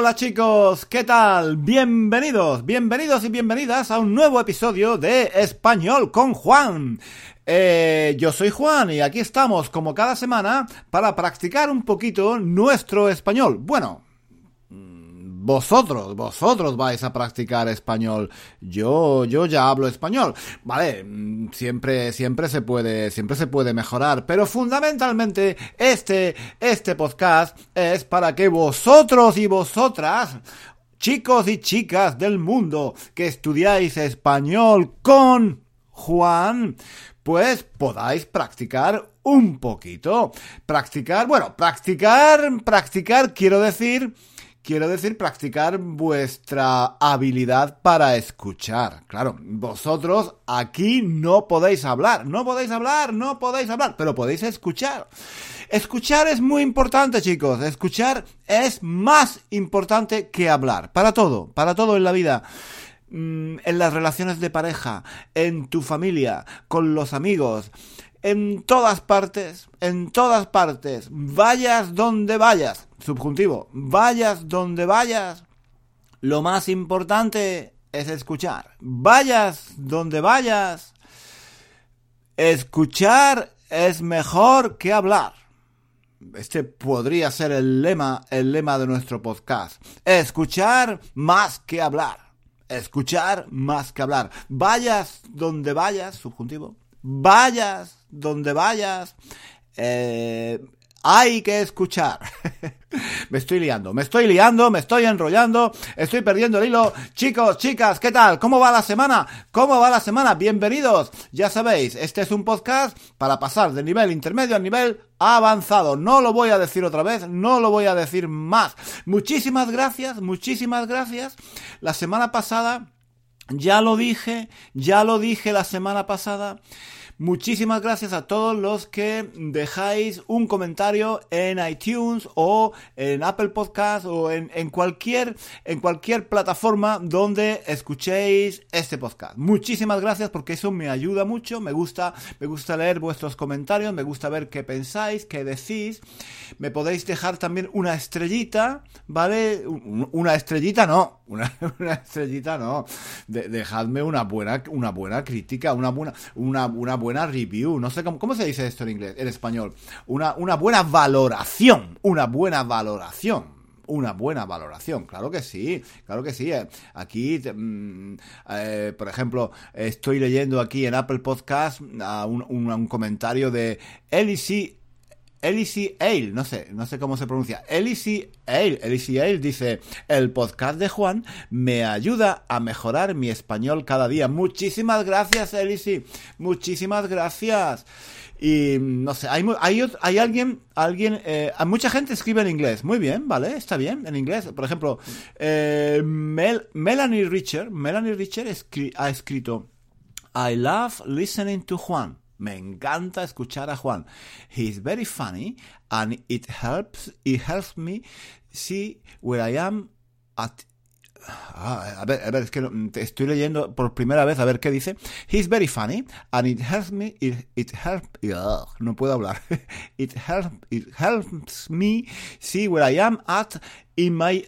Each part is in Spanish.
Hola chicos, ¿qué tal? Bienvenidos, bienvenidos y bienvenidas a un nuevo episodio de Español con Juan. Eh, yo soy Juan y aquí estamos como cada semana para practicar un poquito nuestro español. Bueno, vosotros, vosotros vais a practicar español. Yo, yo ya hablo español. Vale, mm, siempre, siempre se puede, siempre se puede mejorar, pero fundamentalmente este, este podcast es para que vosotros y vosotras chicos y chicas del mundo que estudiáis español con Juan, pues podáis practicar un poquito. Practicar, bueno, practicar, practicar, quiero decir, Quiero decir, practicar vuestra habilidad para escuchar. Claro, vosotros aquí no podéis hablar, no podéis hablar, no podéis hablar, pero podéis escuchar. Escuchar es muy importante, chicos. Escuchar es más importante que hablar. Para todo, para todo en la vida mm, en las relaciones de pareja, en tu familia, con los amigos, en todas partes, en todas partes, vayas donde vayas, subjuntivo, vayas donde vayas, lo más importante es escuchar. Vayas donde vayas, escuchar es mejor que hablar. Este podría ser el lema, el lema de nuestro podcast. Escuchar más que hablar. Escuchar más que hablar. Vayas donde vayas, subjuntivo. Vayas donde vayas, eh, hay que escuchar. me estoy liando, me estoy liando, me estoy enrollando, estoy perdiendo el hilo. Chicos, chicas, ¿qué tal? ¿Cómo va la semana? ¿Cómo va la semana? Bienvenidos. Ya sabéis, este es un podcast para pasar del nivel intermedio al nivel avanzado. No lo voy a decir otra vez, no lo voy a decir más. Muchísimas gracias, muchísimas gracias. La semana pasada, ya lo dije, ya lo dije la semana pasada. Muchísimas gracias a todos los que dejáis un comentario en iTunes o en Apple Podcast o en, cualquier, en cualquier plataforma donde escuchéis este podcast. Muchísimas gracias porque eso me ayuda mucho, me gusta, me gusta leer vuestros comentarios, me gusta ver qué pensáis, qué decís. Me podéis dejar también una estrellita, ¿vale? Una estrellita no, una, estrellita no. dejadme una buena, una buena crítica, una buena, una, una buena review, no sé cómo, cómo se dice esto en inglés, en español, una, una buena valoración, una buena valoración una buena valoración. Claro que sí, claro que sí. Eh, aquí, mm, eh, por ejemplo, estoy leyendo aquí en Apple Podcast un, un, comentario de Elise Elise Ale, no sé, no sé cómo se pronuncia. Elise Ale, Ale dice, el podcast de Juan me ayuda a mejorar mi español cada día. Muchísimas gracias, Elise. Muchísimas gracias. Y no sé, hay, hay, hay alguien, alguien, eh, mucha gente escribe en inglés. Muy bien, ¿vale? Está bien, en inglés. Por ejemplo, eh, Melanie Richer, Melanie Richer ha escrito, I love listening to Juan. Me encanta escuchar a Juan. He's very funny and it helps it helps me see where I am at Ah, a ver, a ver, es que estoy leyendo por primera vez a ver qué dice. He's very funny and it helps me, it helps, no puedo hablar. It helps, it helps me see where I am at in my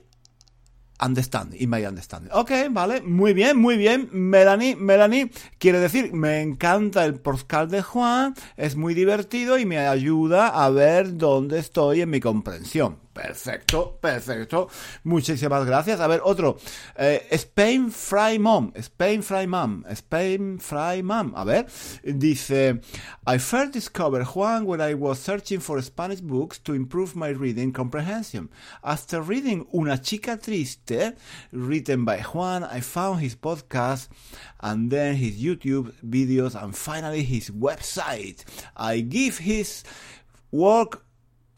understanding, in my understanding. Ok, vale, muy bien, muy bien. Melanie, Melanie, quiere decir, me encanta el podcast de Juan, es muy divertido y me ayuda a ver dónde estoy en mi comprensión. Perfecto, perfecto. Muchísimas gracias. A ver, otro. Eh, Spain Fry Mom. Spain Fry Mom. Spain Fry Mom. A ver. Dice, I first discovered Juan when I was searching for Spanish books to improve my reading comprehension. After reading Una Chica Triste, written by Juan, I found his podcast and then his YouTube videos and finally his website. I give his work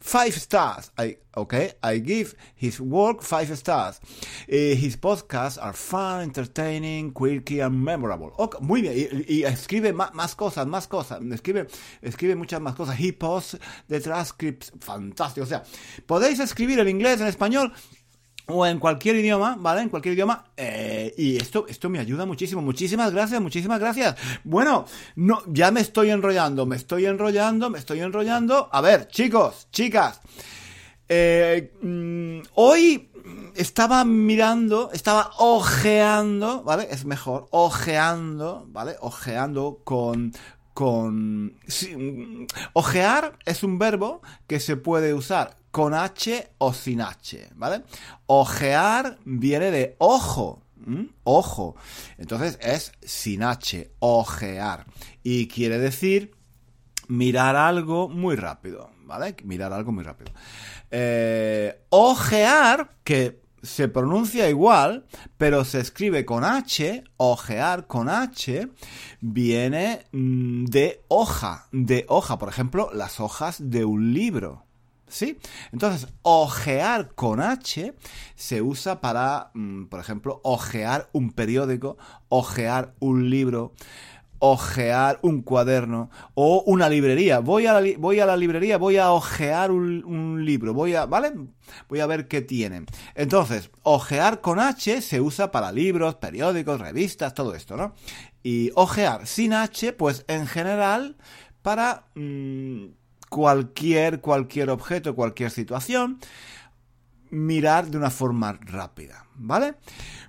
five stars. I okay. I give his work five stars. Uh, his podcasts are fun, entertaining, quirky, and memorable. Okay, muy bien. Y, escribe más, más, cosas, más cosas. Escribe, escribe muchas más cosas. He posts the transcripts. Fantástico. O sea, podéis escribir en inglés, en español o en cualquier idioma, ¿vale? En cualquier idioma. Eh, y esto, esto me ayuda muchísimo. Muchísimas gracias, muchísimas gracias. Bueno, no, ya me estoy enrollando, me estoy enrollando, me estoy enrollando. A ver, chicos, chicas. Eh, mm, hoy estaba mirando, estaba ojeando, ¿vale? Es mejor, ojeando, ¿vale? Ojeando con... con ojear es un verbo que se puede usar con H o sin H, ¿vale? Ojear viene de ojo, ojo. Entonces es sin H, ojear. Y quiere decir mirar algo muy rápido, ¿vale? Mirar algo muy rápido. Eh, ojear, que se pronuncia igual, pero se escribe con H, ojear con H, viene mm, de hoja, de hoja, por ejemplo, las hojas de un libro. ¿Sí? Entonces, ojear con H se usa para, mm, por ejemplo, ojear un periódico, ojear un libro, ojear un cuaderno o una librería. Voy a la, voy a la librería, voy a ojear un, libro, voy a, ¿vale? Voy a ver qué tienen. Entonces, ojear con H se usa para libros, periódicos, revistas, todo esto, ¿no? Y ojear sin H, pues en general, para mm, cualquier, cualquier objeto, cualquier situación mirar de una forma rápida, ¿vale?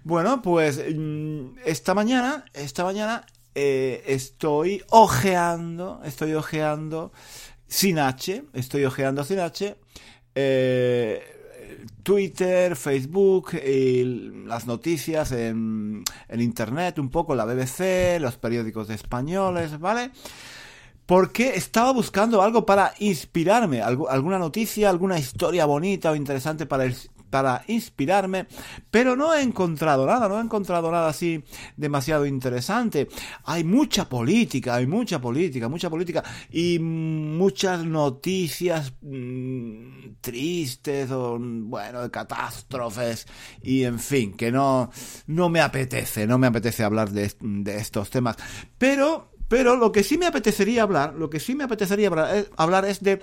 Bueno, pues mm, esta mañana, esta mañana eh, estoy ojeando, estoy ojeando sin H, estoy ojeando sin H, eh, Twitter, Facebook, y las noticias en, en, Internet, un poco la BBC, los periódicos españoles, ¿vale? Porque estaba buscando algo para inspirarme, alguna noticia, alguna historia bonita o interesante para, para inspirarme, pero no he encontrado nada, no he encontrado nada así demasiado interesante. Hay mucha política, hay mucha política, mucha política y muchas noticias mm, tristes o, bueno, de catástrofes y en fin, que no, no me apetece, no me apetece hablar de, de estos temas. Pero, pero lo que sí me apetecería hablar, lo que sí me apetecería hablar es de,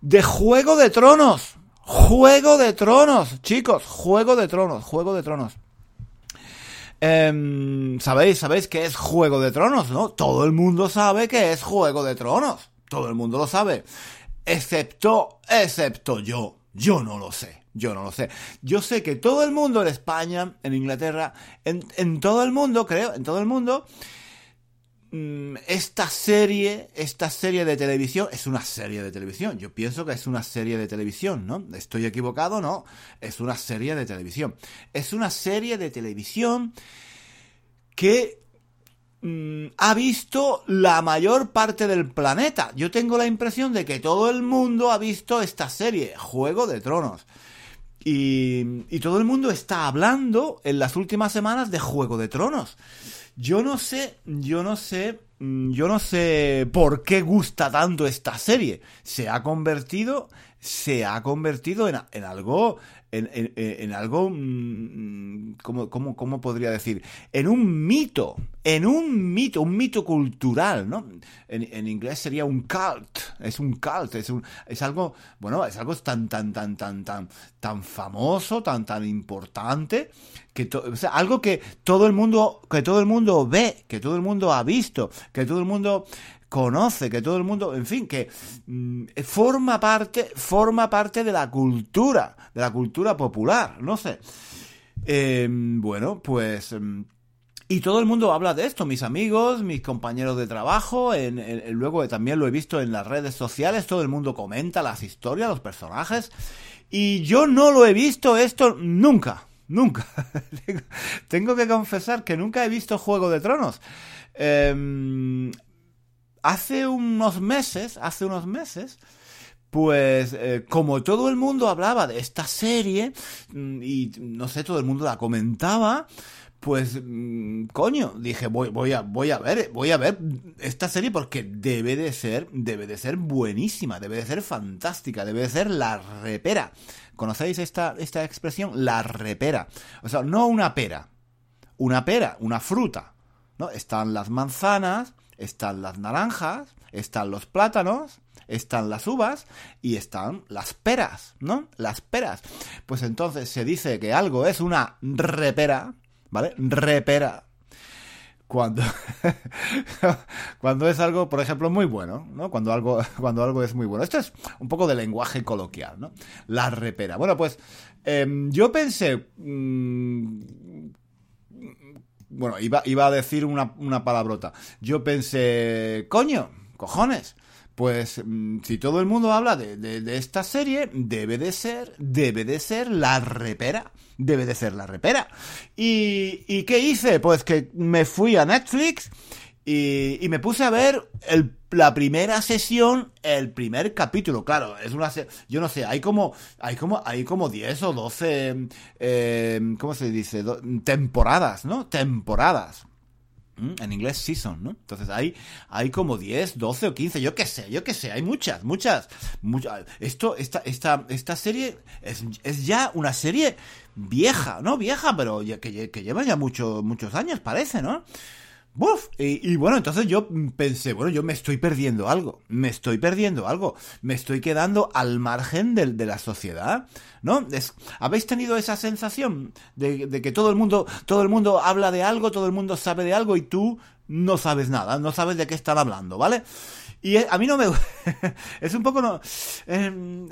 de Juego de Tronos. Juego de Tronos, chicos, Juego de Tronos, Juego de Tronos. Em, ¿Sabéis? ¿Sabéis qué es Juego de Tronos, no? Todo el mundo sabe que es Juego de Tronos. Todo el mundo lo sabe. Excepto, excepto yo. Yo no lo sé. Yo no lo sé. Yo sé que todo el mundo en España, en Inglaterra, en, en todo el mundo, creo, en todo el mundo, esta serie, esta serie de televisión, es una serie de televisión. Yo pienso que es una serie de televisión, ¿no? ¿Estoy equivocado? No. Es una serie de televisión. Es una serie de televisión que mm, ha visto la mayor parte del planeta. Yo tengo la impresión de que todo el mundo ha visto esta serie, Juego de Tronos. Y todo el mundo está hablando en las últimas semanas de Juego de Tronos. Yo no sé, yo no sé, mm, yo no sé por qué gusta tanto esta serie. Se ha convertido, se ha convertido en, en algo, en, en, en algo, mm, ¿cómo, cómo, cómo podría decir? En un mito, en un mito, un mito cultural, ¿no? En, inglés sería un cult, es un cult, es, un, es algo, bueno, es algo tan, tan, tan, tan, tan, tan famoso, tan, tan importante, que algo que todo el mundo, que todo el mundo ve, que todo el mundo ha visto, que todo el mundo conoce, que todo el mundo, en fin, que mm, forma parte, forma parte de la cultura, de la cultura popular, no sé. Em, bueno, pues... Em, y todo el mundo habla de esto, mis amigos, mis compañeros de trabajo, en, luego también lo he visto en las redes sociales, todo el mundo comenta las historias, los personajes, y yo no lo he visto esto nunca, nunca. Tengo que confesar que nunca he visto Juego de Tronos. Eh, hace unos meses, hace unos meses, pues eh, como todo el mundo hablaba de esta serie mm, y no sé, todo el mundo la comentaba, pues mm, coño, dije, voy, voy a voy a ver, voy a ver esta serie porque debe de ser debe de ser buenísima, debe de ser fantástica, debe de ser la repera. ¿Conocéis esta esta expresión? La repera. O sea, no una pera, una pera, una fruta, ¿no? Están las manzanas, están las naranjas, están los plátanos, están las uvas y están las peras, ¿no? Las peras. Pues entonces se dice que algo es una repera, ¿vale? Repera. cuando, cuando es algo, por ejemplo, muy bueno, ¿no? Cuando algo, cuando algo es muy bueno. Esto es un poco de lenguaje coloquial, ¿no? La repera. Bueno, pues em, yo pensé... Mm, bueno, iba, iba a decir una, una palabrota. Yo pensé, coño, cojones pues mm, si todo el mundo habla de, de, esta serie, debe de ser, debe de ser la repera. Debe de ser la repera. ¿Y, y qué hice? Pues que me fui a Netflix y, y me puse a ver el, la primera sesión, el primer capítulo. Claro, es una yo no sé, hay como hay como hay como 10 o 12 eh, ¿cómo se dice? temporadas, ¿no? Temporadas. Mm, en inglés season, ¿no? Entonces hay, hay como 10, 12 o 15, yo qué sé, yo qué sé, hay muchas, muchas, muchas. Esto, esta, esta, esta serie es, es ya una serie vieja, ¿no? Vieja, pero ya, que, que lleva ya mucho, muchos años, parece, ¿no? Y, bueno, entonces yo pensé, bueno, yo me estoy perdiendo algo, me estoy perdiendo algo, me estoy quedando al margen de, de la sociedad, ¿no? ¿Habéis tenido esa sensación de, que todo el mundo, todo el mundo habla de algo, todo el mundo sabe de algo y tú no sabes nada, no sabes de qué están hablando, ¿vale? Y a mí no me es un poco no em,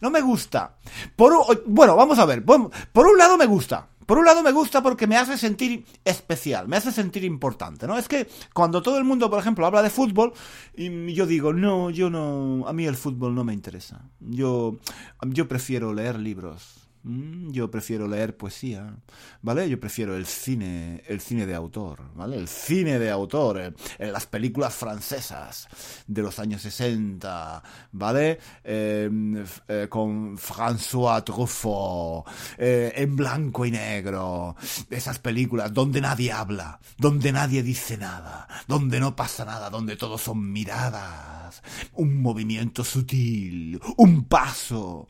no me gusta. Por bueno, vamos a ver, por un lado me gusta. Por un lado me gusta porque me hace sentir especial, me hace sentir importante, ¿no? Es que cuando todo el mundo, por ejemplo, habla de fútbol, y yo digo, no, yo no, a mí el fútbol no me interesa. Yo, yo prefiero leer libros, yo prefiero leer poesía, ¿vale? Yo prefiero el cine, el cine de autor, ¿vale? El cine de autor, eh, eh, las películas francesas de los años 60, ¿vale? Em, eh, con François Truffaut, en blanco y negro, esas películas donde nadie habla, donde nadie dice nada, donde no pasa nada, donde todo son miradas, un movimiento sutil, un paso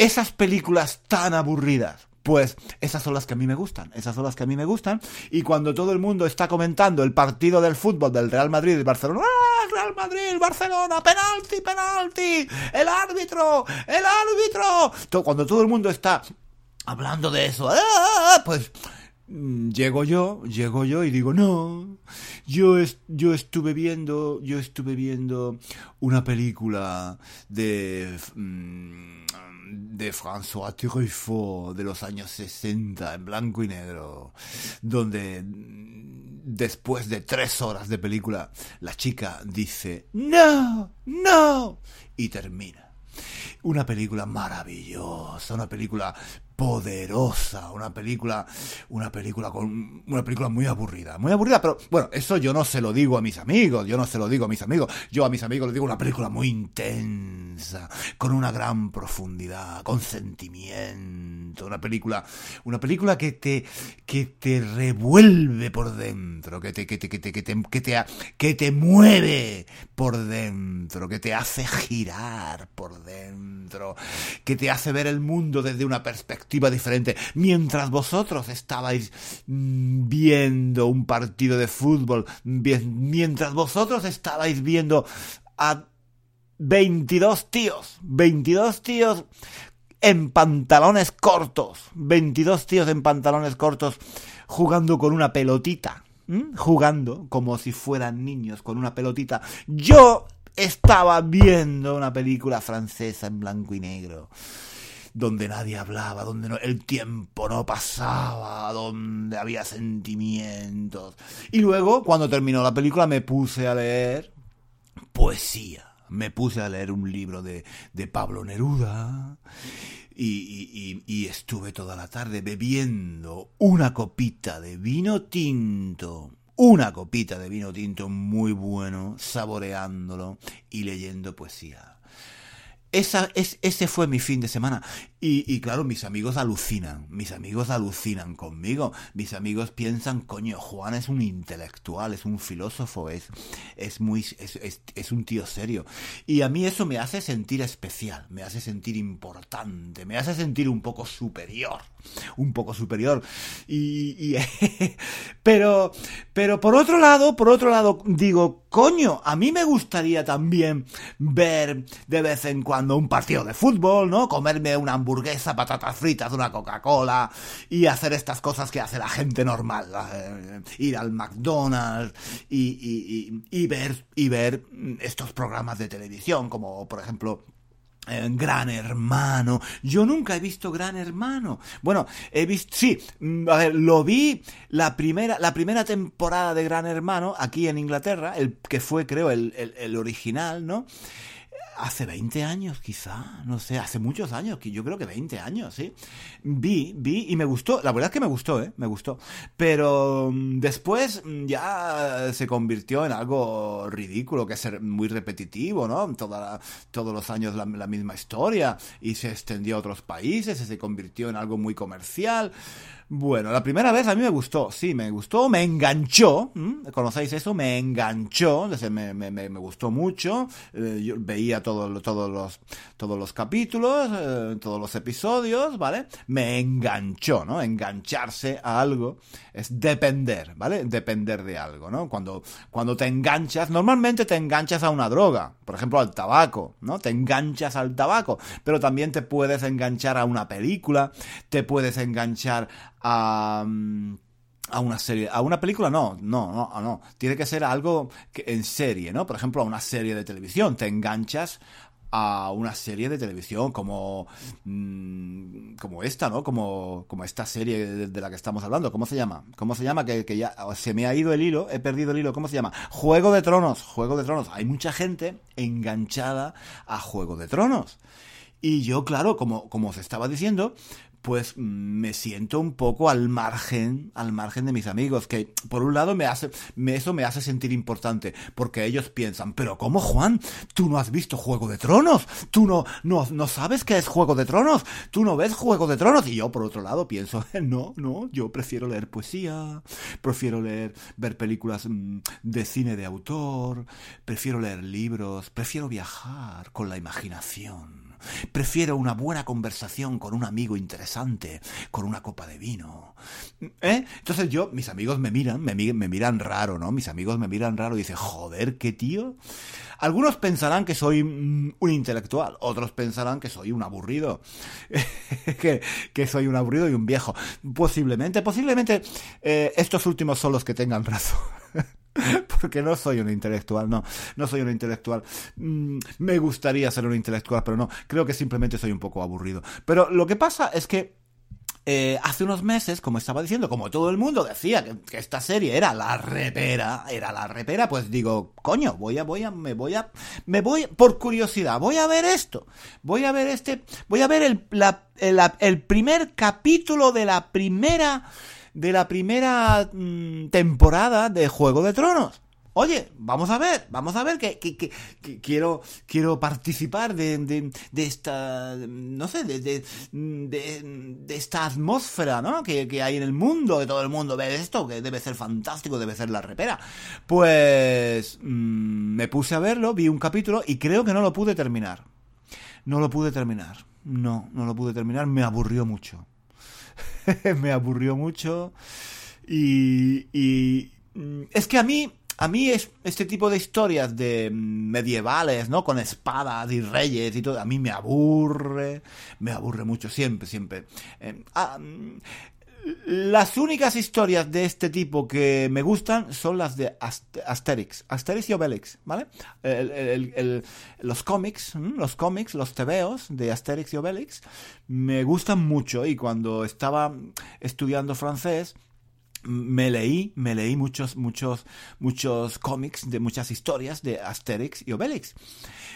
esas películas tan aburridas. Pues esas son las que a mí me gustan, esas son las que a mí me gustan. Y cuando todo el mundo está comentando el partido del fútbol del Real Madrid y Barcelona, ¡ah! Real Madrid, Barcelona, penalti, penalti, el árbitro, el árbitro. Cuando todo el mundo está hablando de eso, ¡ah! pues mm, llego yo, llego yo y digo, no, yo, yo estuve viendo, yo estuve viendo una película de... Mm, de François Truffaut de los años 60 en blanco y negro, donde después de tres horas de película la chica dice no, no y termina. Una película maravillosa, una película poderosa, una película, una película con una película muy aburrida, muy aburrida, pero bueno, eso yo no se lo digo a mis amigos, yo no se lo digo a mis amigos, yo a mis amigos les digo una película muy intensa, con una gran profundidad, con sentimiento, una película, una película que te que te revuelve por dentro, que te que te que te que te que te, que te mueve por dentro, que te hace girar por dentro, que te hace ver el mundo desde una perspectiva diferente. Mientras vosotros estabais mm, viendo un partido de fútbol, mientras vosotros estabais viendo a 22 tíos, 22 tíos en pantalones cortos, 22 tíos en pantalones cortos jugando con una pelotita, jugando como si fueran niños con una pelotita. Yo estaba viendo una película francesa en blanco y negro donde nadie hablaba, donde el tiempo no pasaba, donde había sentimientos. Y luego, cuando terminó la película, me puse a leer poesía. Me puse a leer un libro de, de Pablo Neruda. Y, y, estuve toda la tarde bebiendo una copita de vino tinto una copita de vino tinto muy bueno, saboreándolo y leyendo poesía. Esa, es, ese fue mi fin de semana. Y, y, claro, mis amigos alucinan, mis amigos alucinan conmigo, mis amigos piensan, coño, Juan es un intelectual, es un filósofo, es, es muy, es, es, es, un tío serio. Y a mí eso me hace sentir especial, me hace sentir importante, me hace sentir un poco superior, un poco superior. Y, y pero, pero por otro lado, por otro lado, digo, coño, a mí me gustaría también ver de vez en cuando un partido de fútbol, ¿no? Comerme una hamburguesa, patatas fritas, una Coca-Cola y hacer estas cosas que hace la gente normal. eh, ir al McDonald's y, y- y- y ver, y ver estos programas de televisión, como por ejemplo eh, Gran Hermano. Yo nunca he visto Gran Hermano. Bueno, he visto, sí, mm, a ver, lo vi la primera, la primera temporada de Gran Hermano aquí en Inglaterra, el que fue, creo, el, el- el original, ¿no? Hace 20 años, quizá, no sé, hace muchos años, yo creo que 20 años, sí. Vi, vi y me gustó, la verdad es que me gustó, ¿eh? Me gustó. Pero mm, después mm, ya se convirtió en algo ridículo, que es muy repetitivo, ¿no? Toda todos los años la, misma historia y se extendió a otros países se convirtió en algo muy comercial. Bueno, la primera vez a mí me gustó, sí, me gustó, me enganchó. ¿conocéis eso? Me enganchó, me, me, me, gustó mucho, eh, yo veía todos los, todos los capítulos, eh, todos los episodios, ¿vale? Me enganchó, ¿no? Engancharse a algo es depender, ¿vale? Depender de algo, ¿no? Cuando, cuando te enganchas, normalmente te enganchas a una droga, por ejemplo al tabaco, ¿no? Te enganchas al tabaco, pero también te puedes enganchar a una película, te puedes enganchar a... mm, a una serie, a una película no, no, no, no, tiene que ser algo en serie, ¿no? Por ejemplo, a una serie de televisión, te enganchas a una serie de televisión como mm, como esta, ¿no? Como como esta serie de, de la que estamos hablando, ¿cómo se llama? ¿Cómo se llama? Que, que ya se me ha ido el hilo, he perdido el hilo, ¿cómo se llama? Juego de Tronos, Juego de Tronos. Hay mucha gente enganchada a Juego de Tronos. Y yo, claro, como, como os estaba diciendo, pues me siento un poco al margen, al margen de mis amigos, que por un lado me hace, me, eso me hace sentir importante, porque ellos piensan, pero ¿cómo Juan? ¿Tú no has visto Juego de Tronos? ¿Tú no, no, no sabes qué es Juego de Tronos? ¿Tú no ves Juego de Tronos? Y yo por otro lado pienso, no, no, yo prefiero leer poesía, prefiero leer, ver películas mm, de cine de autor, prefiero leer libros, prefiero viajar con la imaginación. Prefiero una buena conversación con un amigo interesante, con una copa de vino. ¿Eh? Entonces yo, mis amigos me miran, me, mi- me miran raro, ¿no? Mis amigos me miran raro y dicen, joder, qué tío. Algunos pensarán que soy mm, un intelectual, otros pensarán que soy un aburrido, que, que soy un aburrido y un viejo. Posiblemente, posiblemente eh, estos últimos son los que tengan razón. Porque no soy un intelectual, no, no soy un intelectual. Mm, me gustaría ser un intelectual, pero no, creo que simplemente soy un poco aburrido. Pero lo que pasa es que eh, hace unos meses, como estaba diciendo, como todo el mundo decía que, esta serie era la repera, era la repera, pues digo, coño, voy a, voy a, me voy a, me voy, por curiosidad, voy a ver esto, voy a ver este, voy a ver el, el, el primer capítulo de la primera, de la primera mm, temporada de Juego de Tronos. Oye, vamos a ver, vamos a ver que, quiero, quiero participar de, de- esta, no sé, de, de, esta atmósfera, ¿no? Que, que hay en el mundo, que todo el mundo ve esto, que debe ser fantástico, debe ser la repera. Pues mm, me puse a verlo, vi un capítulo y creo que no lo pude terminar. No lo pude terminar. No, no lo pude terminar, me aburrió mucho. me aburrió mucho. Y, y mm, es que a mí, a mí es este tipo de historias de mm, medievales, ¿no? Con espadas y reyes y todo, a mí me aburre, me aburre mucho siempre, siempre. Eh, ah, mm, las únicas historias de este tipo que me gustan son las de Ast- Asterix, Asterix y Obelix, ¿vale? Los cómics, los cómics, los tebeos de Asterix y Obelix me gustan mucho y cuando estaba estudiando francés me leí, me leí muchos, muchos, muchos cómics de muchas historias de Asterix y Obelix.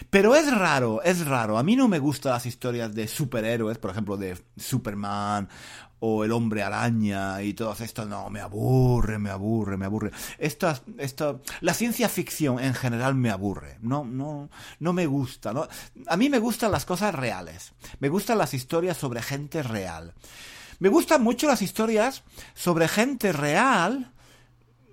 Pero es raro, es raro. A mí no me gustan las historias de superhéroes, por ejemplo, de Superman o el hombre araña y todas estas. No, me aburre, me aburre, me aburre. Esta, la ciencia ficción en general me aburre. No, no, no me gusta. A mí me gustan las cosas reales. Me gustan las historias sobre gente real. Me gustan mucho las historias sobre gente real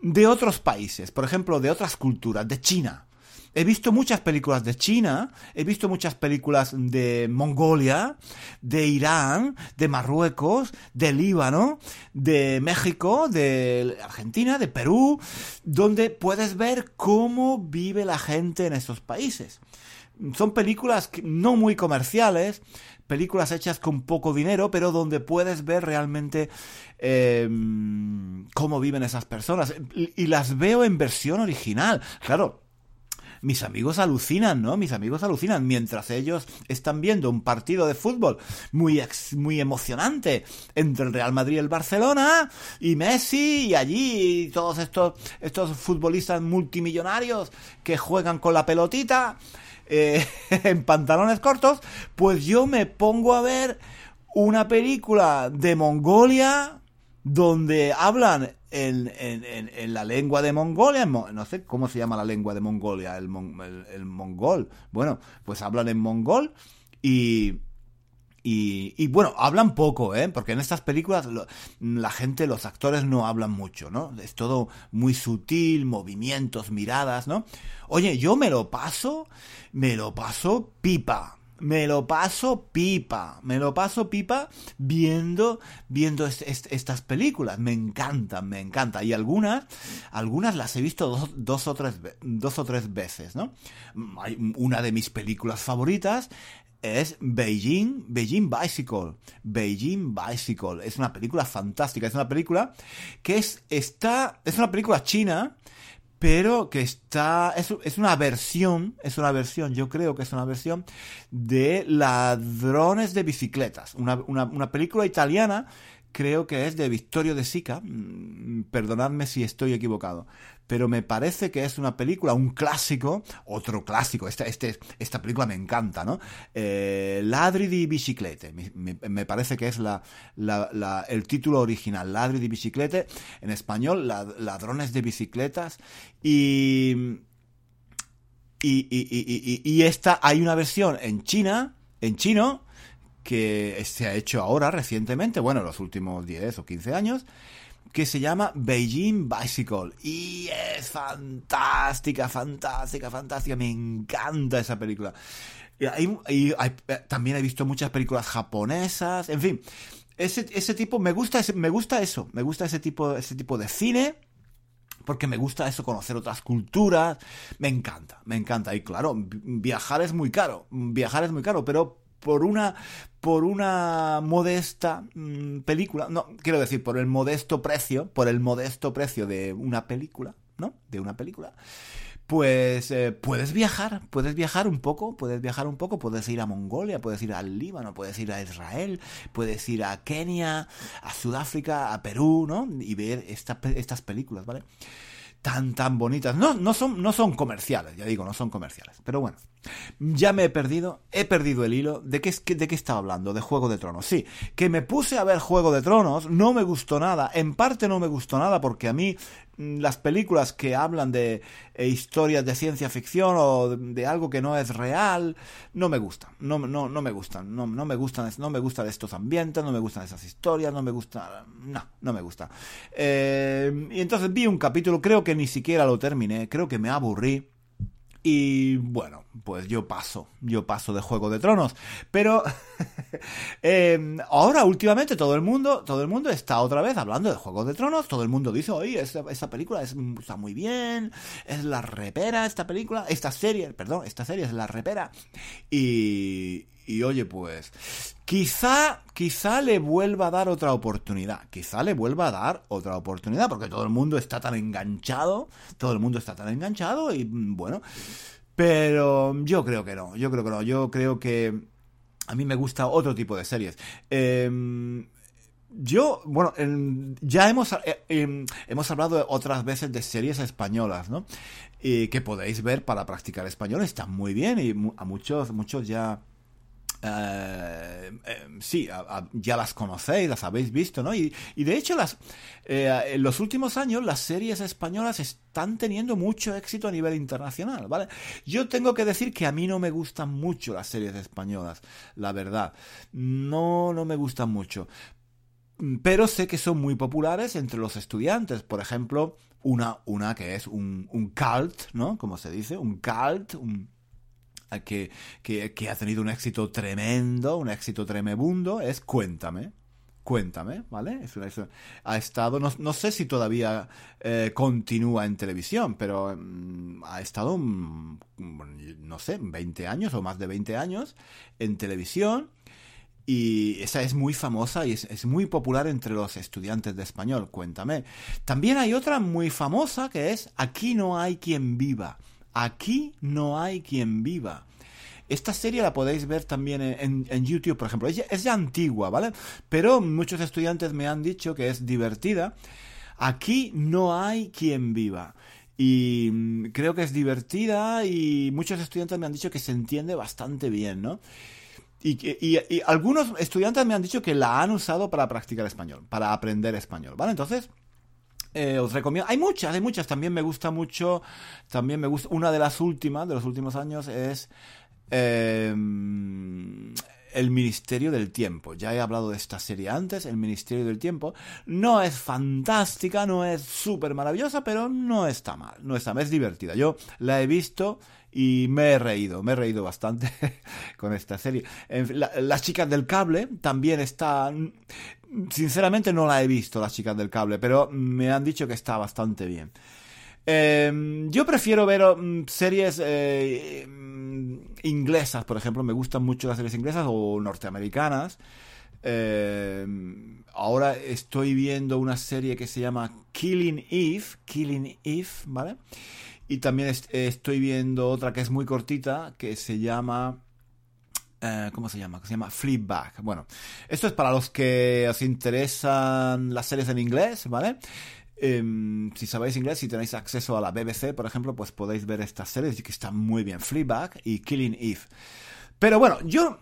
de otros países, por ejemplo, de otras culturas, de China. He visto muchas películas de China, he visto muchas películas de Mongolia, de Irán, de Marruecos, de Líbano, de México, de Argentina, de Perú, donde puedes ver cómo vive la gente en estos países. Son películas no muy comerciales, películas hechas con poco dinero, pero donde puedes ver realmente em, cómo viven esas personas. Y las veo en versión original. Claro, mis amigos alucinan, ¿no? Mis amigos alucinan mientras ellos están viendo un partido de fútbol muy, muy emocionante entre el Real Madrid y el Barcelona y Messi y allí todos estos, estos futbolistas multimillonarios que juegan con la pelotita eh, en pantalones cortos, pues yo me pongo a ver una película de Mongolia donde hablan en, en, la lengua de Mongolia, no sé cómo se llama la lengua de Mongolia, el, el, mongol. Bueno, pues hablan en mongol y, y, y, bueno, hablan poco, ¿eh? Porque en estas películas la gente, los actores no hablan mucho, ¿no? Es todo muy sutil, movimientos, miradas, ¿no? Oye, yo me lo paso, me lo paso pipa me lo paso pipa, me lo paso pipa viendo, viendo estas películas, me encantan, me encanta. Y algunas, algunas las he visto dos, dos, o, tres, dos o tres veces, ¿no? Una de mis películas favoritas es Beijing, Beijing Bicycle. Beijing Bicycle. Es una película fantástica. Es una película que es, está, es una película china pero que está, es, es, una versión, es una versión, yo creo que es una versión de Ladrones de Bicicletas, una, una, una película italiana creo que es de Vittorio de Sica, mm, perdonadme si estoy equivocado, pero me parece que es una película, un clásico, otro clásico, esta, este, esta película me encanta, ¿no? Eh, Ladri di biciclete, me, parece que es la, el título original, Ladri di biciclete, en español, Ladrones de bicicletas, y... Y, y, y, y, esta, hay una versión en China, en chino, que se ha hecho ahora recientemente, bueno, los últimos 10 o 15 años, que se llama Beijing Bicycle. Y es fantástica, fantástica, fantástica. Me encanta esa película. Y, también he visto muchas películas japonesas, en fin. Ese, ese tipo, me gusta, me gusta eso, me gusta ese tipo, ese tipo de cine porque me gusta eso, conocer otras culturas, me encanta, me encanta. Y claro, viajar es muy caro, viajar es muy caro, pero por una por una modesta mm, película, no, quiero decir, por el modesto precio, por el modesto precio de una película, ¿no? De una película. Pues eh, puedes viajar, puedes viajar un poco, puedes viajar un poco, puedes ir a Mongolia, puedes ir al Líbano, puedes ir a Israel, puedes ir a Kenia, a Sudáfrica, a Perú, ¿no? Y ver estas películas, ¿vale? Tan, tan bonitas. No, no, son, no son comerciales, ya digo, no son comerciales. Pero bueno, ya me he perdido, he perdido el hilo. ¿De qué, de qué estaba hablando? De Juego de Tronos. Sí, que me puse a ver Juego de Tronos, no me gustó nada. En parte no me gustó nada porque a mí las películas que hablan de eh, historias de ciencia ficción o de, algo que no es real, no me gustan. No, no, no me gustan. No, no me gustan, no me gustan estos ambientes, no me gustan esas historias, no me gusta. No, no me gusta. Eh, y entonces vi un capítulo, creo que ni siquiera lo terminé, creo que me aburrí. Y bueno, pues yo paso, yo paso de Juego de Tronos. Pero em, ahora últimamente todo el mundo, todo el mundo está otra vez hablando de Juego de Tronos. Todo el mundo dice, oye, esta, película está muy bien, es la repera esta película, esta serie, perdón, esta serie es la repera. Y, y oye, pues, quizá, quizá le vuelva a dar otra oportunidad. Quizá le vuelva a dar otra oportunidad, porque todo el mundo está tan enganchado, todo el mundo está tan enganchado y mm, bueno. Pero yo creo que no, yo creo que no, yo creo que a mí me gusta otro tipo de series. Em, yo, bueno, ya hemos, eh, em, hemos hablado otras veces de series españolas, ¿no? Y que podéis ver para practicar español, están muy bien y a muchos, muchos ya eh, eh, sí, ya las conocéis, las habéis visto, ¿no? Y, de hecho, las, eh, en los últimos años las series españolas están teniendo mucho éxito a nivel internacional, ¿vale? Yo tengo que decir que a mí no me gustan mucho las series españolas, la verdad. No, no me gustan mucho. pero sé que son muy populares entre los estudiantes. Por ejemplo, una, una que es un, un cult, ¿no? Como se dice, un cult, un, que, que, ha tenido un éxito tremendo, un éxito tremebundo, es Cuéntame. Cuéntame, ¿vale? Es una, ha estado, no, no, sé si todavía eh, continúa en televisión, pero mm, ha estado, mm, no sé, 20 años o más de 20 años en televisión. Y esa es muy famosa y es, muy popular entre los estudiantes de español, cuéntame. También hay otra muy famosa que es Aquí no hay quien viva. Aquí no hay quien viva. Esta serie la podéis ver también en, YouTube, por ejemplo. Es es ya, antigua, ¿vale? Pero muchos estudiantes me han dicho que es divertida. Aquí no hay quien viva. Y mm, creo que es divertida y muchos estudiantes me han dicho que se entiende bastante bien, ¿no? Y, y, algunos estudiantes me han dicho que la han usado para practicar español, para aprender español, ¿vale? Entonces, eh, os recomiendo. Hay muchas, hay muchas. También me gusta mucho. También me gusta. Una de las últimas, de los últimos años, es. Eh, el Ministerio del Tiempo. Ya he hablado de esta serie antes, El Ministerio del Tiempo. No es fantástica, no es súper maravillosa, pero no está mal. No está mal, es divertida. Yo la he visto y me he reído, me he reído bastante con esta serie. las chicas del cable también están... Sinceramente no la he visto, las chicas del cable, pero me han dicho que está bastante bien. Eh, yo prefiero ver mm, series eh, mm, inglesas, por ejemplo, me gustan mucho las series inglesas o norteamericanas. Eh, ahora estoy viendo una serie que se llama Killing Eve, Killing Eve, ¿vale? Y también est estoy viendo otra que es muy cortita, que se llama... Uh, ¿Cómo se llama? Se llama Flipback. Bueno, esto es para los que os interesan las series en inglés, ¿vale? Eh, si sabéis inglés, si tenéis acceso a la BBC, por ejemplo, pues podéis ver estas series que están muy bien. Fleabag y Killing Eve. Pero bueno, yo...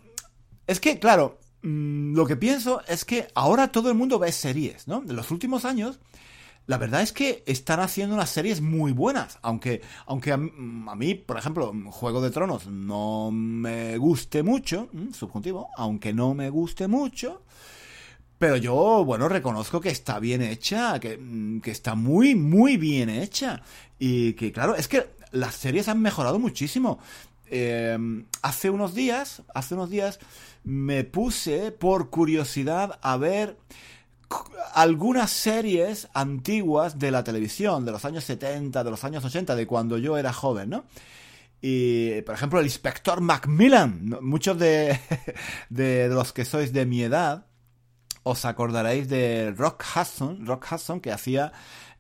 Es que, claro, mmm, lo que pienso es que ahora todo el mundo ve series, ¿no? En los últimos años, la verdad es que están haciendo unas series muy buenas. Aunque, aunque a, mí, por ejemplo, Juego de Tronos no me guste mucho, subjuntivo, aunque no me guste mucho... Pero yo, bueno, reconozco que está bien hecha, que, mm, que, está muy, muy bien hecha. Y que, claro, es que las series han mejorado muchísimo. Eh, hace unos días, hace unos días, me puse por curiosidad a ver algunas series antiguas de la televisión, de los años 70, de los años 80, de cuando yo era joven, ¿no? Y, por ejemplo, el inspector Macmillan. Muchos de, los que sois de mi edad, os acordaréis de Rock Hudson, Rock Hudson que hacía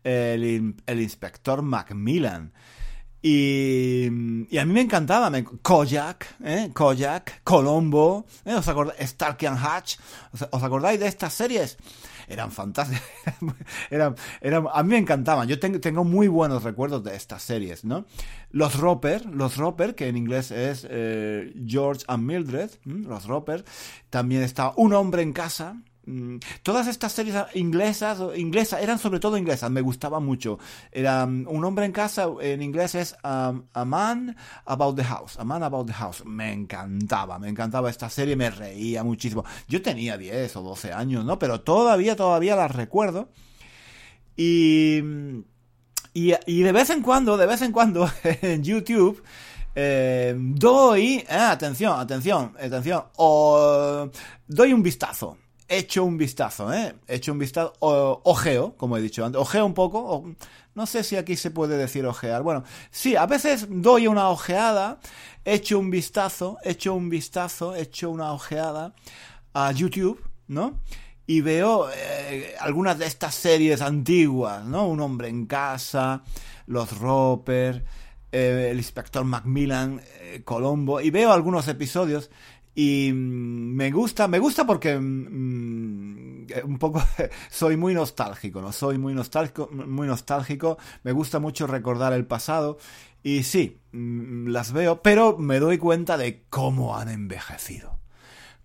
el, el inspector Macmillan. Y, y, a mí me encantaba, me, Kojak, ¿eh? Kojak, Colombo, ¿eh? ¿os acordáis? Starkey and Hatch, ¿os, ¿os, acordáis de estas series? Eran fantásticas, eran, eran, a mí me encantaban, yo tengo, tengo, muy buenos recuerdos de estas series, ¿no? Los Roper, los Roper, que en inglés es eh, George and Mildred, los Roper, también está Un hombre en casa, todas estas series inglesas, inglesas, eran sobre todo inglesas, me gustaban mucho. Era um, Un hombre en casa, en inglés es um, A Man About the House, A Man About the House. Me encantaba, me encantaba esta serie, me reía muchísimo. Yo tenía 10 o 12 años, ¿no? Pero todavía, todavía las recuerdo. Y, y, de vez en cuando, de vez en cuando, en YouTube, eh, doy, eh, atención, atención, atención, o doy un vistazo hecho un vistazo, ¿eh? Hecho un vistazo, ojeo, como he dicho antes, ojeo un poco, no sé si aquí se puede decir ojear. Bueno, sí, a veces doy una ojeada, echo un vistazo, echo un vistazo, echo una ojeada a YouTube, ¿no? Y veo eh, algunas de estas series antiguas, ¿no? Un hombre en casa, Los Roper, eh, el inspector Macmillan, eh, Colombo, y veo algunos episodios y mm, me gusta, me gusta porque mmm, un poco soy muy nostálgico, ¿no? Soy muy nostálgico, muy nostálgico, me gusta mucho recordar el pasado y sí, las veo, pero me doy cuenta de cómo han envejecido.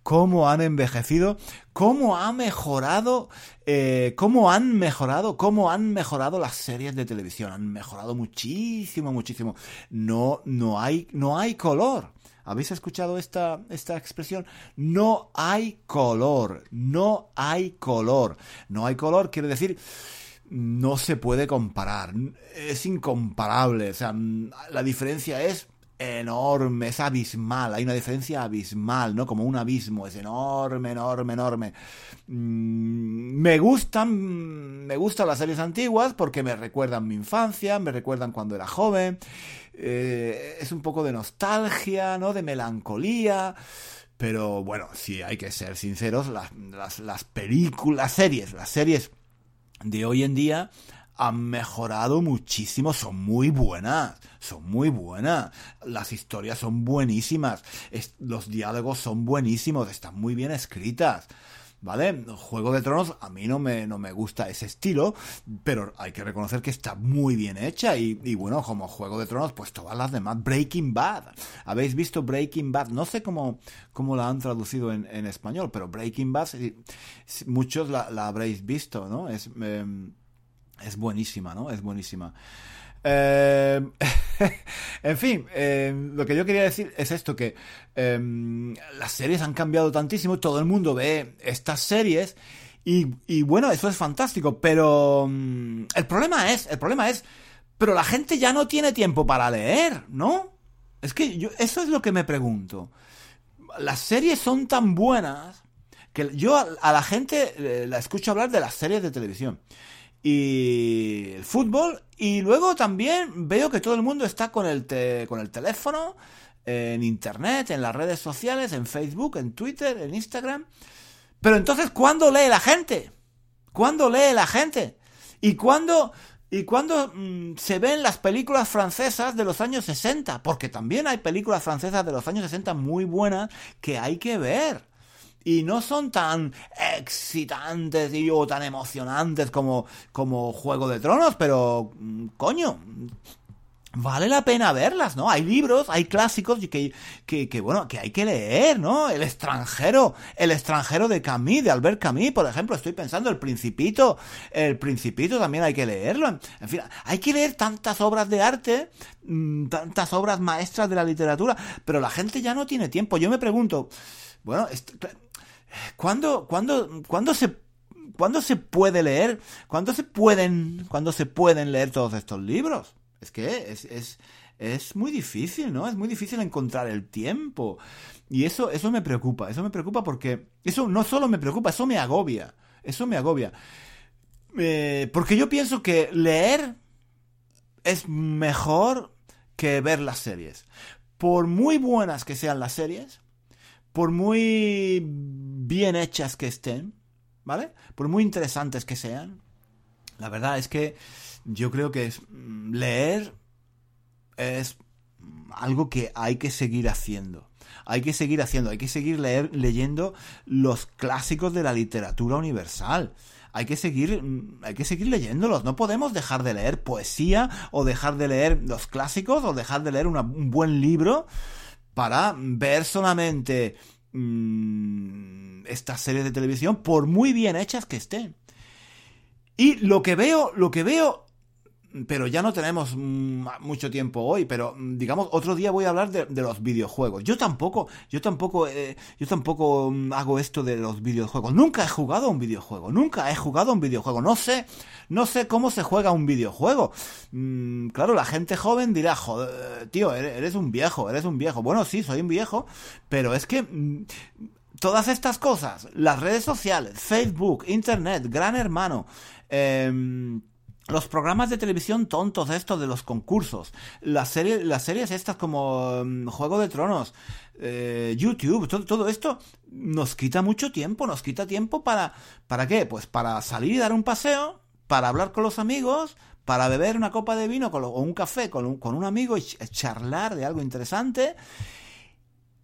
Cómo han envejecido, cómo ha mejorado, eh, cómo han mejorado, cómo han mejorado las series de televisión. Han mejorado muchísimo, muchísimo. No, no hay, no hay color ¿Habéis escuchado esta, esta expresión? No hay color, no hay color. No hay color quiere decir no se puede comparar, es incomparable, o sea, la diferencia es enorme, es abismal, hay una diferencia abismal, ¿no? Como un abismo, es enorme, enorme, enorme. Mm, me gustan, me gustan las series antiguas porque me recuerdan mi infancia, me recuerdan cuando era joven, eh, es un poco de nostalgia, ¿no? De melancolía. Pero bueno, si hay que ser sinceros, las, las, las películas, las series, las series de hoy en día han mejorado muchísimo, son muy buenas, son muy buenas, las historias son buenísimas, los diálogos son buenísimos, están muy bien escritas. ¿Vale? Juego de Tronos a mí no me, no me gusta ese estilo, pero hay que reconocer que está muy bien hecha y, bueno, como Juego de Tronos, pues todas las demás. Breaking Bad. ¿Habéis visto Breaking Bad? No sé cómo, cómo la han traducido en, español, pero Breaking Bad, muchos la, habréis visto, ¿no? Es... Em, es buenísima, ¿no? Es buenísima. Eh, en fin, eh, lo que yo quería decir es esto, que em, las series han cambiado tantísimo, todo el mundo ve estas series y, bueno, eso es fantástico, pero el problema es, el problema es, pero la gente ya no tiene tiempo para leer, ¿no? Es que yo, eso es lo que me pregunto. Las series son tan buenas que yo a la gente eh, la escucho hablar de las series de televisión y el fútbol. Y luego también veo que todo el mundo está con el, con el teléfono, en internet, en las redes sociales, en Facebook, en Twitter, en Instagram. Pero entonces, ¿cuándo lee la gente? ¿Cuándo lee la gente? ¿Y cuándo, y mm, se ven las películas francesas de los años 60? Porque también hay películas francesas de los años 60 muy buenas que hay que ver y no son tan excitantes y o tan emocionantes como, como Juego de Tronos, pero mm, coño, vale la pena verlas, ¿no? Hay libros, hay clásicos que, que, que, bueno, que hay que leer, ¿no? El extranjero, el extranjero de Camus, de Albert Camus, por ejemplo, estoy pensando, el Principito, el Principito también hay que leerlo. En fin, hay que leer tantas obras de arte, mm, tantas obras maestras de la literatura, pero la gente ya no tiene tiempo. Yo me pregunto, bueno, ¿Cuándo, cuándo, cuándo se ¿Cuándo se puede leer? ¿Cuándo se pueden, cuándo se pueden leer todos estos libros? Es que es, es, es, muy difícil, ¿no? Es muy difícil encontrar el tiempo. Y eso, eso me preocupa, eso me preocupa porque eso no solo me preocupa, eso me agobia. Eso me agobia. Eh, porque yo pienso que leer es mejor que ver las series. Por muy buenas que sean las series, por muy bien hechas que estén, ¿vale? Por muy interesantes que sean, la verdad es que yo creo que es, mm, leer es algo que hay que seguir haciendo. Hay que seguir haciendo, hay que seguir leer, leyendo los clásicos de la literatura universal. Hay que seguir, mm, hay que seguir leyéndolos. No podemos dejar de leer poesía o dejar de leer los clásicos o dejar de leer un buen libro para ver solamente mmm, estas series de televisión, por muy bien hechas que estén. Y lo que veo, lo que veo pero ya no tenemos mm, mucho tiempo hoy, pero mm, digamos otro día voy a hablar de, los videojuegos. Yo tampoco, yo tampoco, eh, yo tampoco mm, hago esto de los videojuegos. Nunca he jugado a un videojuego, nunca he jugado a un videojuego. No sé, no sé cómo se juega un videojuego. claro, la gente joven dirá, joder, tío, eres un viejo, eres un viejo. Bueno, sí, soy un viejo, pero es que todas estas cosas, las redes sociales, Facebook, Internet, Gran Hermano, eh, los programas de televisión tontos estos de los concursos, las series, las series estas como mm, Juego de Tronos, eh, YouTube, todo, esto nos quita mucho tiempo, nos quita tiempo para, ¿para qué? Pues para salir y dar un paseo, para hablar con los amigos, para beber una copa de vino o un café con un, con un amigo y charlar de algo interesante.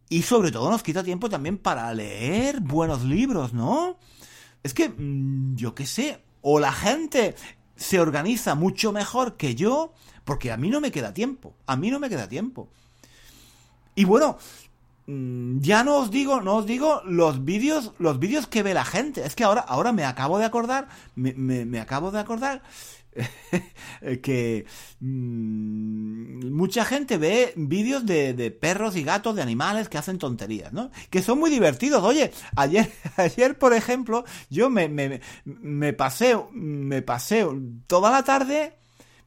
Y sobre todo nos quita tiempo también para leer buenos libros, ¿no? Es que, mm, yo qué sé, o la gente se organiza mucho mejor que yo, porque a mí no me queda tiempo, a mí no me queda tiempo. Y bueno, mm, ya no os digo, no os digo los vídeos, los vídeos que ve la gente. Es que ahora, ahora me acabo de acordar, me, me acabo de acordar que mmm, mucha gente ve vídeos de, de, perros y gatos, de animales que hacen tonterías, ¿no? Que son muy divertidos. Oye, ayer, ayer por ejemplo, yo me, me, me pasé, me pasé toda la tarde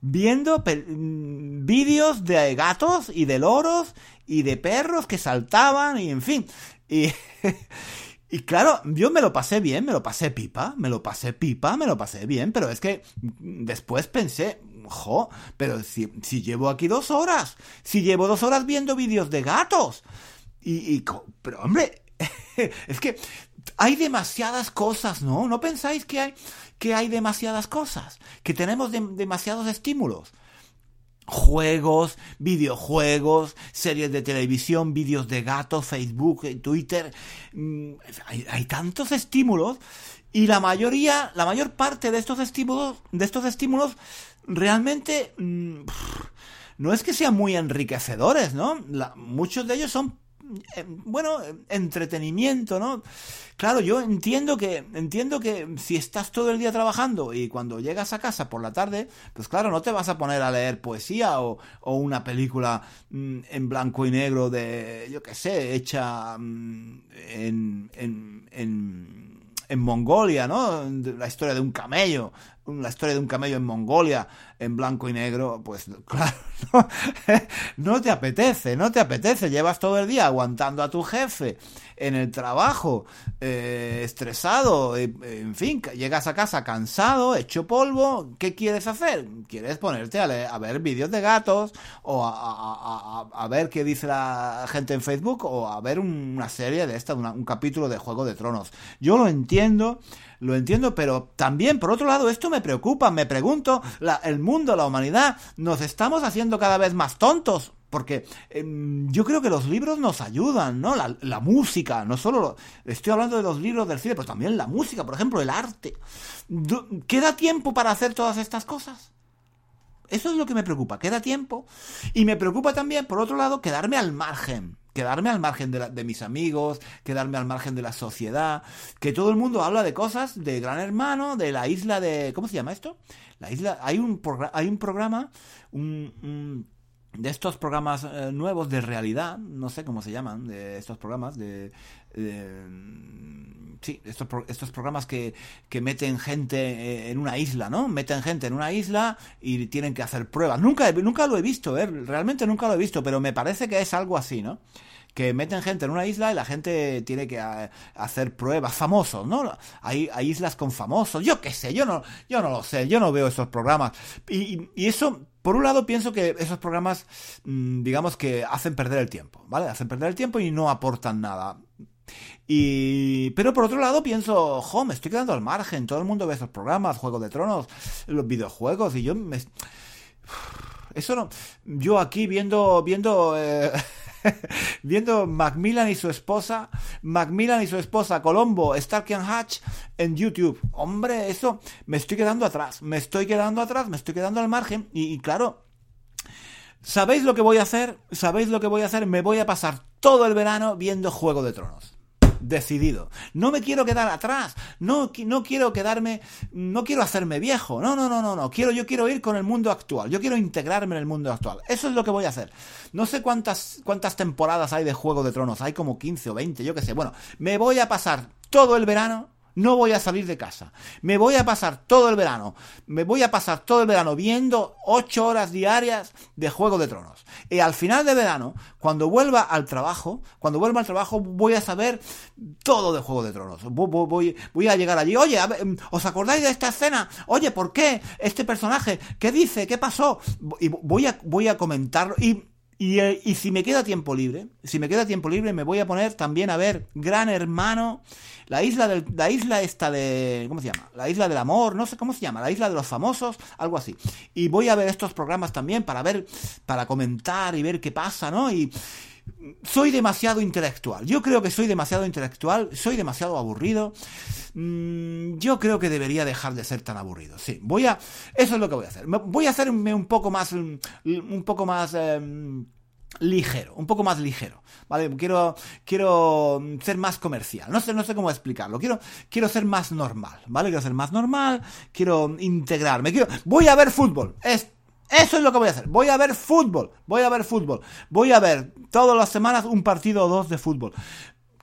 viendo vídeos de gatos y de loros y de perros que saltaban y en fin. Y, Y claro, yo me lo pasé bien, me lo pasé pipa, me lo pasé pipa, me lo pasé bien, pero es que después pensé, jo, pero si, si llevo aquí dos horas, si llevo dos horas viendo vídeos de gatos. Y, y, pero hombre, es que hay demasiadas cosas, ¿no? ¿No pensáis que hay, que hay demasiadas cosas? Que tenemos demasiados estímulos juegos, videojuegos, series de televisión, vídeos de gatos, Facebook, Twitter. Mm, hay, tantos estímulos y la mayoría, la mayor parte de estos estímulos, de estos estímulos realmente mm, no es que sean muy enriquecedores, ¿no? muchos de ellos son eh, bueno, entretenimiento, ¿no? Claro, yo entiendo que entiendo que si estás todo el día trabajando y cuando llegas a casa por la tarde, pues claro, no te vas a poner a leer poesía o, o una película mm, en blanco y negro de, yo qué sé, hecha mm, en, en, en, en Mongolia, ¿no? La historia de un camello, la historia de un camello en Mongolia en blanco y negro, pues claro, no, te apetece, no te apetece, llevas todo el día aguantando a tu jefe en el trabajo, eh, estresado, eh, en fin, llegas a casa cansado, hecho polvo, ¿qué quieres hacer? ¿Quieres ponerte a, ver vídeos de gatos o a, ver qué dice la gente en Facebook o a ver una serie de esta, un capítulo de Juego de Tronos? Yo lo entiendo, lo entiendo, pero también, por otro lado, esto me preocupa, me pregunto, el mundo, la humanidad, nos estamos haciendo cada vez más tontos. Porque em, yo creo que los libros nos ayudan, ¿no? La, música, no solo estoy hablando de los libros del cine, pero también la música, por ejemplo, el arte. ¿Queda tiempo para hacer todas estas cosas? Eso es lo que me preocupa, queda tiempo. Y me preocupa también, por otro lado, quedarme al margen quedarme al margen de, mis amigos, quedarme al margen de la sociedad, que todo el mundo habla de cosas de Gran Hermano, de la isla de... ¿Cómo se llama esto? La isla... Hay un, hay un programa, un, de estos programas eh, nuevos de realidad, no sé cómo se llaman, de estos programas de... sí, estos, estos programas que, que meten gente eh, en una isla, ¿no? Meten gente en una isla y tienen que hacer pruebas. Nunca, nunca lo he visto, ¿eh? Realmente nunca lo he visto, pero me parece que es algo así, ¿no? que meten gente en una isla y la gente tiene que eh, hacer pruebas famosos, ¿no? Hay, hay islas con famosos, yo qué sé, yo no, yo no lo sé, yo no veo esos programas. Y, y eso, por un lado, pienso que esos programas, mm, digamos que hacen perder el tiempo, ¿vale? Hacen perder el tiempo y no aportan nada. Y... Pero por otro lado pienso, jo, me estoy quedando al margen, todo el mundo ve esos programas, Juego de Tronos, los videojuegos, y yo me... Eso no... Yo aquí viendo, viendo... Eh... viendo Macmillan y su esposa, Macmillan y su esposa Colombo, Stark and Hatch en YouTube. Hombre, eso me estoy quedando atrás, me estoy quedando atrás, me estoy quedando al margen y, y claro, ¿sabéis lo que voy a hacer? ¿Sabéis lo que voy a hacer? Me voy a pasar todo el verano viendo Juego de Tronos decidido. No me quiero quedar atrás, no, no quiero quedarme, no quiero hacerme viejo, no, no, no, no, no, quiero, yo quiero ir con el mundo actual, yo quiero integrarme en el mundo actual. Eso es lo que voy a hacer. No sé cuántas, cuántas temporadas hay de Juego de Tronos, hay como 15 o 20, yo qué sé. Bueno, me voy a pasar todo el verano no voy a salir de casa. Me voy a pasar todo el verano. Me voy a pasar todo el verano viendo ocho horas diarias de Juego de Tronos. Y al final de verano, cuando vuelva al trabajo, cuando vuelva al trabajo, voy a saber todo de Juego de Tronos. Voy, voy, a llegar allí. Oye, ¿os acordáis de esta escena? Oye, ¿por qué este personaje? ¿Qué dice? ¿Qué pasó? Y voy a, voy a comentarlo. Y y, eh, y, si me queda tiempo libre, si me queda tiempo libre, me voy a poner también a ver Gran Hermano la isla del, la isla esta de, ¿cómo se llama? La isla del amor, no sé cómo se llama, la isla de los famosos, algo así. Y voy a ver estos programas también para ver, para comentar y ver qué pasa, ¿no? Y soy demasiado intelectual. Yo creo que soy demasiado intelectual, soy demasiado aburrido. Mm, yo creo que debería dejar de ser tan aburrido. Sí, voy a, eso es lo que voy a hacer. Voy a hacerme un poco más, un poco más. Em, ligero, un poco más ligero, ¿vale? Quiero, quiero ser más comercial, no sé, no sé cómo explicarlo, quiero, quiero ser más normal, ¿vale? Quiero ser más normal, quiero integrarme, quiero, voy a ver fútbol, es, eso es lo que voy a hacer, voy a ver fútbol, voy a ver fútbol, voy a ver todas las semanas un partido o dos de fútbol,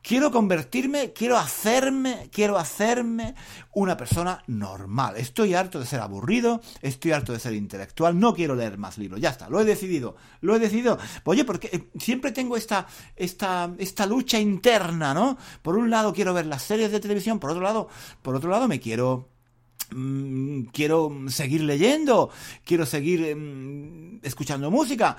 Quiero convertirme, quiero hacerme, quiero hacerme una persona normal. Estoy harto de ser aburrido, estoy harto de ser intelectual, no quiero leer más libros. Ya está, lo he decidido, lo he decidido. Oye, porque eh, siempre tengo esta, esta, esta lucha interna, ¿no? Por un lado quiero ver las series de televisión, por otro lado, por otro lado me quiero mm, quiero seguir leyendo, quiero seguir mm, escuchando música.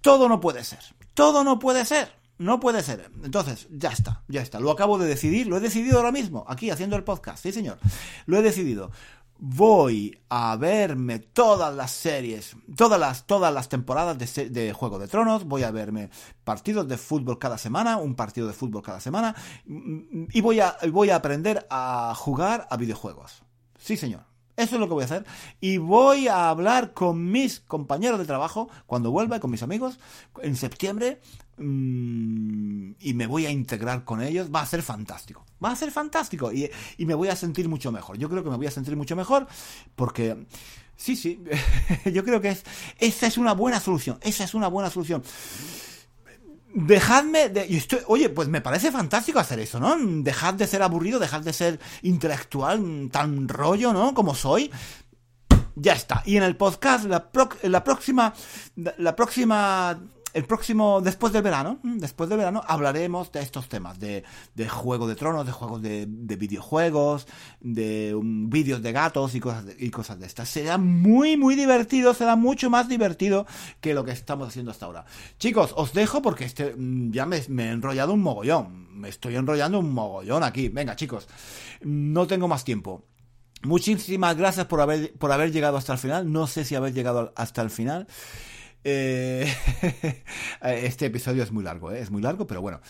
Todo no puede ser. Todo no puede ser. No puede ser. Entonces, ya está, ya está. Lo acabo de decidir, lo he decidido ahora mismo, aquí haciendo el podcast. Sí, señor. Lo he decidido. Voy a verme todas las series, todas las, todas las temporadas de, de, Juego de Tronos, voy a verme partidos de fútbol cada semana, un partido de fútbol cada semana, y voy a, voy a aprender a jugar a videojuegos. Sí, señor. Eso es lo que voy a hacer. Y voy a hablar con mis compañeros de trabajo cuando vuelva, con mis amigos, en septiembre. Mmm, y me voy a integrar con ellos. Va a ser fantástico. Va a ser fantástico. Y, y me voy a sentir mucho mejor. Yo creo que me voy a sentir mucho mejor porque... Sí, sí, yo creo que es, esa es una buena solución, esa es una buena solución dejadme de, y estoy, oye, pues me parece fantástico hacer eso, ¿no? Dejad de ser aburrido, dejad de ser intelectual, tan rollo, ¿no? Como soy. Ya está. Y en el podcast, la, la próxima, la próxima el próximo, después del verano, mm, después del verano, hablaremos de estos temas, de, de Juego de Tronos, de juegos de, de videojuegos, de vídeos de gatos y cosas de, y cosas de estas. Será muy, muy divertido, será mucho más divertido que lo que estamos haciendo hasta ahora. Chicos, os dejo porque este, mm, ya me, me he enrollado un mogollón. Me estoy enrollando un mogollón aquí. Venga, chicos, no tengo más tiempo. Muchísimas gracias por haber, por haber llegado hasta el final. No sé si habéis llegado hasta el final. Eh, este episodio es muy largo, ¿eh? es muy largo, pero bueno.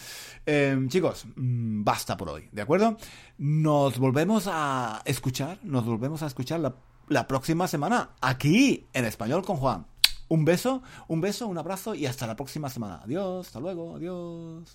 Em, chicos, mm, basta por hoy, ¿de acuerdo? Nos volvemos a escuchar, nos volvemos a escuchar la, la próxima semana aquí en Español con Juan. Un beso, un beso, un abrazo y hasta la próxima semana. Adiós, hasta luego, adiós.